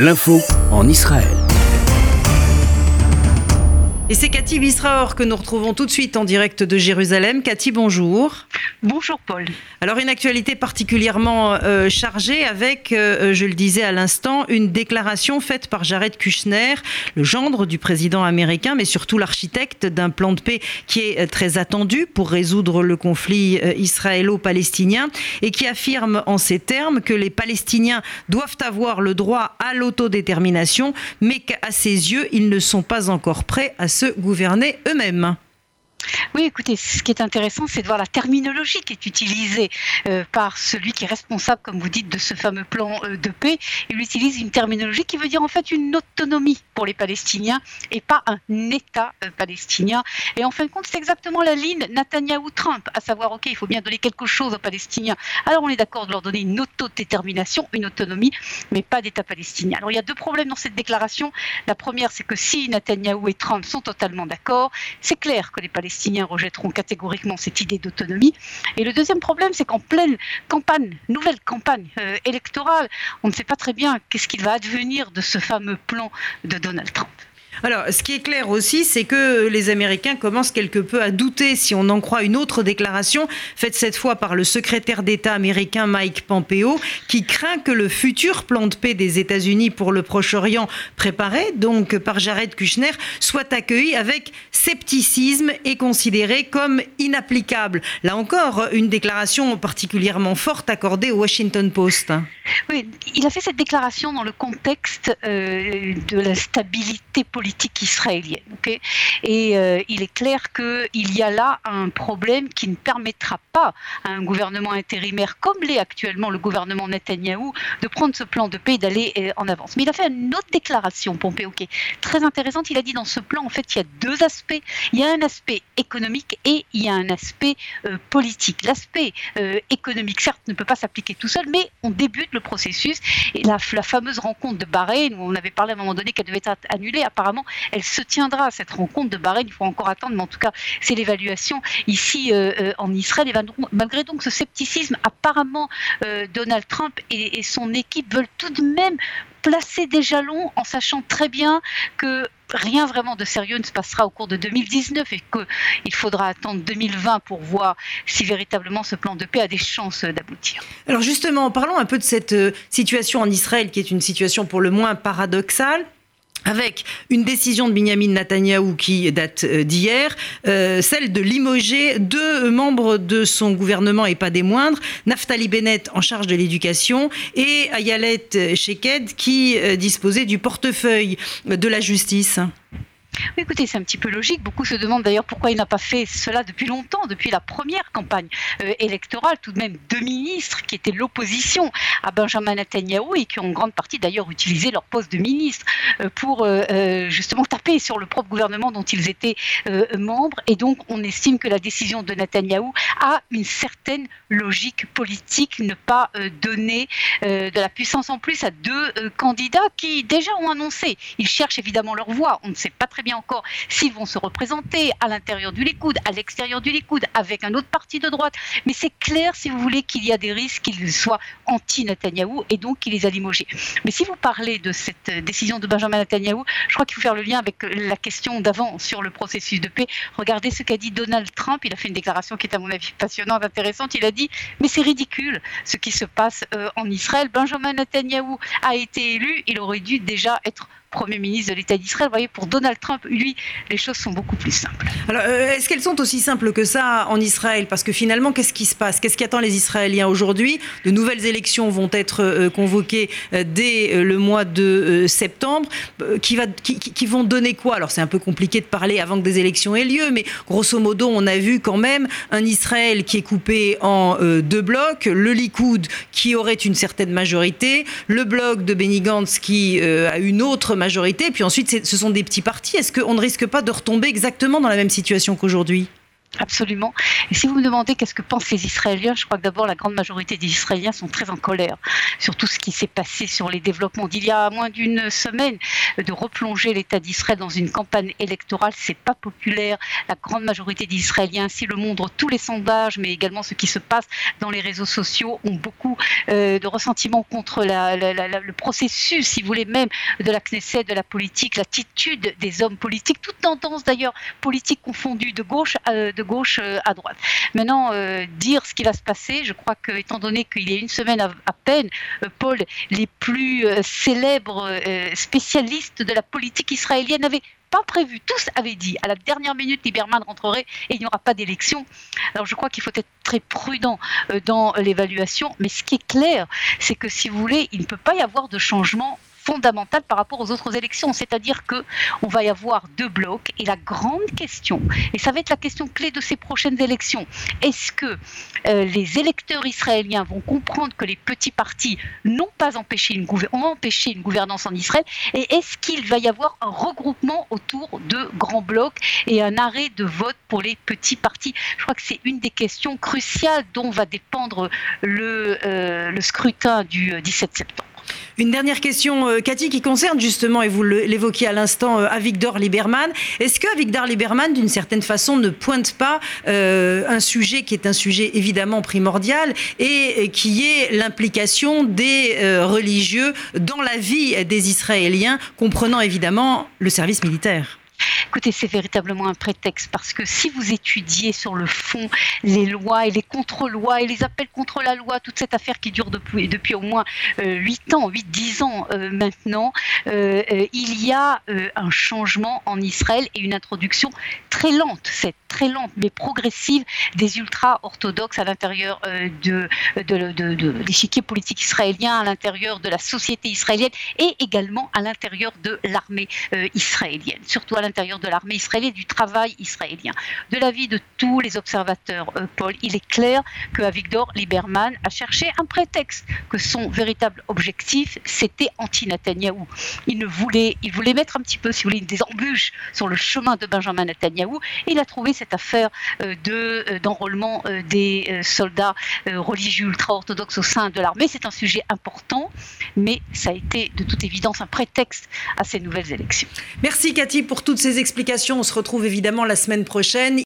L'info en Israël. Et c'est Cathy Bisraor que nous retrouvons tout de suite en direct de Jérusalem. Cathy, bonjour. Bonjour Paul. Alors une actualité particulièrement euh, chargée avec, euh, je le disais à l'instant, une déclaration faite par Jared Kushner, le gendre du président américain, mais surtout l'architecte d'un plan de paix qui est euh, très attendu pour résoudre le conflit israélo-palestinien et qui affirme en ces termes que les Palestiniens doivent avoir le droit à l'autodétermination, mais qu'à ses yeux, ils ne sont pas encore prêts à se gouverner eux-mêmes. Oui, écoutez, ce qui est intéressant, c'est de voir la terminologie qui est utilisée euh, par celui qui est responsable, comme vous dites, de ce fameux plan euh, de paix. Il utilise une terminologie qui veut dire en fait une autonomie pour les Palestiniens et pas un État euh, palestinien. Et en fin de compte, c'est exactement la ligne Netanyahou-Trump, à savoir, OK, il faut bien donner quelque chose aux Palestiniens. Alors on est d'accord de leur donner une autodétermination, une autonomie, mais pas d'État palestinien. Alors il y a deux problèmes dans cette déclaration. La première, c'est que si Netanyahou et Trump sont totalement d'accord, c'est clair que les Palestiniens Palestiniens rejetteront catégoriquement cette idée d'autonomie. Et le deuxième problème, c'est qu'en pleine campagne, nouvelle campagne euh, électorale, on ne sait pas très bien qu'est-ce qu'il va advenir de ce fameux plan de Donald Trump. Alors, ce qui est clair aussi, c'est que les Américains commencent quelque peu à douter, si on en croit une autre déclaration, faite cette fois par le secrétaire d'État américain Mike Pompeo, qui craint que le futur plan de paix des États-Unis pour le Proche-Orient, préparé donc par Jared Kushner, soit accueilli avec scepticisme et considéré comme inapplicable. Là encore, une déclaration particulièrement forte accordée au Washington Post. Oui, il a fait cette déclaration dans le contexte euh, de la stabilité politique politique israélienne. et euh, il est clair qu'il y a là un problème qui ne permettra pas à un gouvernement intérimaire comme l'est actuellement le gouvernement Netanyahou de prendre ce plan de paix et d'aller euh, en avance. Mais il a fait une autre déclaration, Pompeo, qui est très intéressante. Il a dit dans ce plan, en fait, il y a deux aspects. Il y a un aspect économique et il y a un aspect euh, politique. L'aspect économique, certes, ne peut pas s'appliquer tout seul, mais on débute le processus. Et la, la fameuse rencontre de Bahreïn, où on avait parlé à un moment donné qu'elle devait être annulée, apparemment, elle se tiendra, cette rencontre de Bahreïn. Il faut encore attendre, mais en tout cas, c'est l'évaluation ici euh, euh, en Israël. Et malgré donc ce scepticisme, apparemment, euh, Donald Trump et, son équipe veulent tout de même placer des jalons en sachant très bien que rien vraiment de sérieux ne se passera au cours de 2019 et qu'il faudra attendre 2020 pour voir si véritablement ce plan de paix a des chances d'aboutir. Alors justement, parlons un peu de cette situation en Israël qui est une situation pour le moins paradoxale avec une décision de Benjamin Netanyahou qui date euh, d'hier, euh, celle de limoger deux membres de son gouvernement et pas des moindres, Naftali Bennett en charge de l'éducation et Ayelet Sheked qui euh, disposait du portefeuille de la justice écoutez, c'est un petit peu logique. Beaucoup se demandent d'ailleurs pourquoi il n'a pas fait cela depuis longtemps, depuis la première campagne euh, électorale. Tout de même, deux ministres qui étaient l'opposition à Benjamin Netanyahu et qui ont en grande partie d'ailleurs utilisé leur poste de ministre euh, pour euh, justement taper sur le propre gouvernement dont ils étaient membres. Et donc, on estime que la décision de Netanyahu a une certaine logique politique, ne pas donner de la puissance en plus à deux candidats qui déjà ont annoncé. Ils cherchent évidemment leur voix. On ne sait pas très bien encore s'ils vont se représenter à l'intérieur du Likoud, à l'extérieur du Likoud, avec un autre parti de droite. Mais c'est clair, si vous voulez, qu'il y a des risques qu'ils soient anti-Netanyahou et donc qu'il les a limogés. Mais si vous parlez de cette décision de Benjamin Netanyahou, je crois qu'il faut faire le lien avec la question d'avant sur le processus de paix. Regardez ce qu'a dit Donald Trump. Il a fait une déclaration qui est, à mon avis, passionnante, intéressante. Il a dit Mais c'est ridicule ce qui se passe euh, en Israël. Benjamin Netanyahou a été élu. Il aurait dû déjà être Premier ministre de l'État d'Israël. Vous voyez, pour Donald Trump, lui, les choses sont beaucoup plus simples. Alors, euh, est-ce qu'elles sont aussi simples que ça en Israël? Parce que finalement, qu'est-ce qui se passe? Qu'est-ce qui attend les Israéliens aujourd'hui? De nouvelles élections vont être euh, convoquées euh, dès le mois de septembre, qui, vont donner quoi? Alors, c'est un peu compliqué de parler avant que des élections aient lieu, mais grosso modo, on a vu quand même un Israël qui est coupé en deux blocs, le Likoud qui aurait une certaine majorité, le bloc de Benny Gantz qui a une autre majorité, puis ensuite ce sont des petits partis. Est-ce qu'on ne risque pas de retomber exactement dans la même situation qu'aujourd'hui? Absolument. Et si vous me demandez qu'est-ce que pensent les Israéliens, je crois que d'abord la grande majorité des Israéliens sont très en colère sur tout ce qui s'est passé sur les développements d'il y a moins d'une semaine, de replonger l'État d'Israël dans une campagne électorale, c'est pas populaire. La grande majorité des Israéliens, si le montrent tous les sondages, mais également ce qui se passe dans les réseaux sociaux, ont beaucoup euh, de ressentiments contre le processus, si vous voulez même, de la Knesset, de la politique, l'attitude des hommes politiques, toute tendance d'ailleurs politique confondue de gauche. Euh, gauche euh, à droite. Maintenant, euh, dire ce qui va se passer, je crois que, étant donné qu'il y a une semaine à, peine, euh, Paul, les plus célèbres spécialistes de la politique israélienne avaient pas prévu. Tous avaient dit à la dernière minute, Lieberman rentrerait et il n'y aura pas d'élection. Alors je crois qu'il faut être très prudent dans l'évaluation, mais ce qui est clair, c'est que si vous voulez, il ne peut pas y avoir de changement fondamentale par rapport aux autres élections. C'est-à-dire que on va y avoir deux blocs et la grande question, et ça va être la question clé de ces prochaines élections, est-ce que euh, les électeurs israéliens vont comprendre que les petits partis n'ont pas empêché une, ont empêché une gouvernance en Israël? Et est-ce qu'il va y avoir un regroupement autour de grands blocs et un arrêt de vote pour les petits partis? Je crois que c'est une des questions cruciales dont va dépendre le, euh, scrutin du 17 euh, septembre. Une dernière question, euh, Cathy, qui concerne justement, et vous l'évoquiez à l'instant, euh, Avigdor Lieberman. Est-ce que Avigdor Lieberman, d'une certaine façon, ne pointe pas euh, un sujet qui est un sujet évidemment primordial et qui est l'implication des religieux dans la vie des Israéliens, comprenant évidemment le service militaire? Écoutez, c'est véritablement un prétexte parce que si vous étudiez sur le fond les lois et les contre-lois et les appels contre la loi, toute cette affaire qui dure depuis, depuis au moins euh, 8 ans, 8-10 ans euh, maintenant, euh, euh, il y a un changement en Israël et une introduction très lente, c'est très lente mais progressive des ultra-orthodoxes à l'intérieur de, de, de, de l'échiquier politique israélien, à l'intérieur de la société israélienne et également à l'intérieur de l'armée israélienne, surtout à l'intérieur de l'armée israélienne, du travail israélien. De l'avis de tous les observateurs, euh, Paul, il est clair que Avigdor Lieberman a cherché un prétexte, que son véritable objectif, c'était anti-Netanyahou. Il, voulait, il voulait mettre un petit peu, si vous voulez, des embûches sur le chemin de Benjamin Netanyahou, et il a trouvé cette affaire euh, euh, d'enrôlement des soldats religieux ultra-orthodoxes au sein de l'armée. C'est un sujet important, mais ça a été de toute évidence un prétexte à ces nouvelles élections. Merci Cathy pour toutes ces explications. On se retrouve évidemment la semaine prochaine.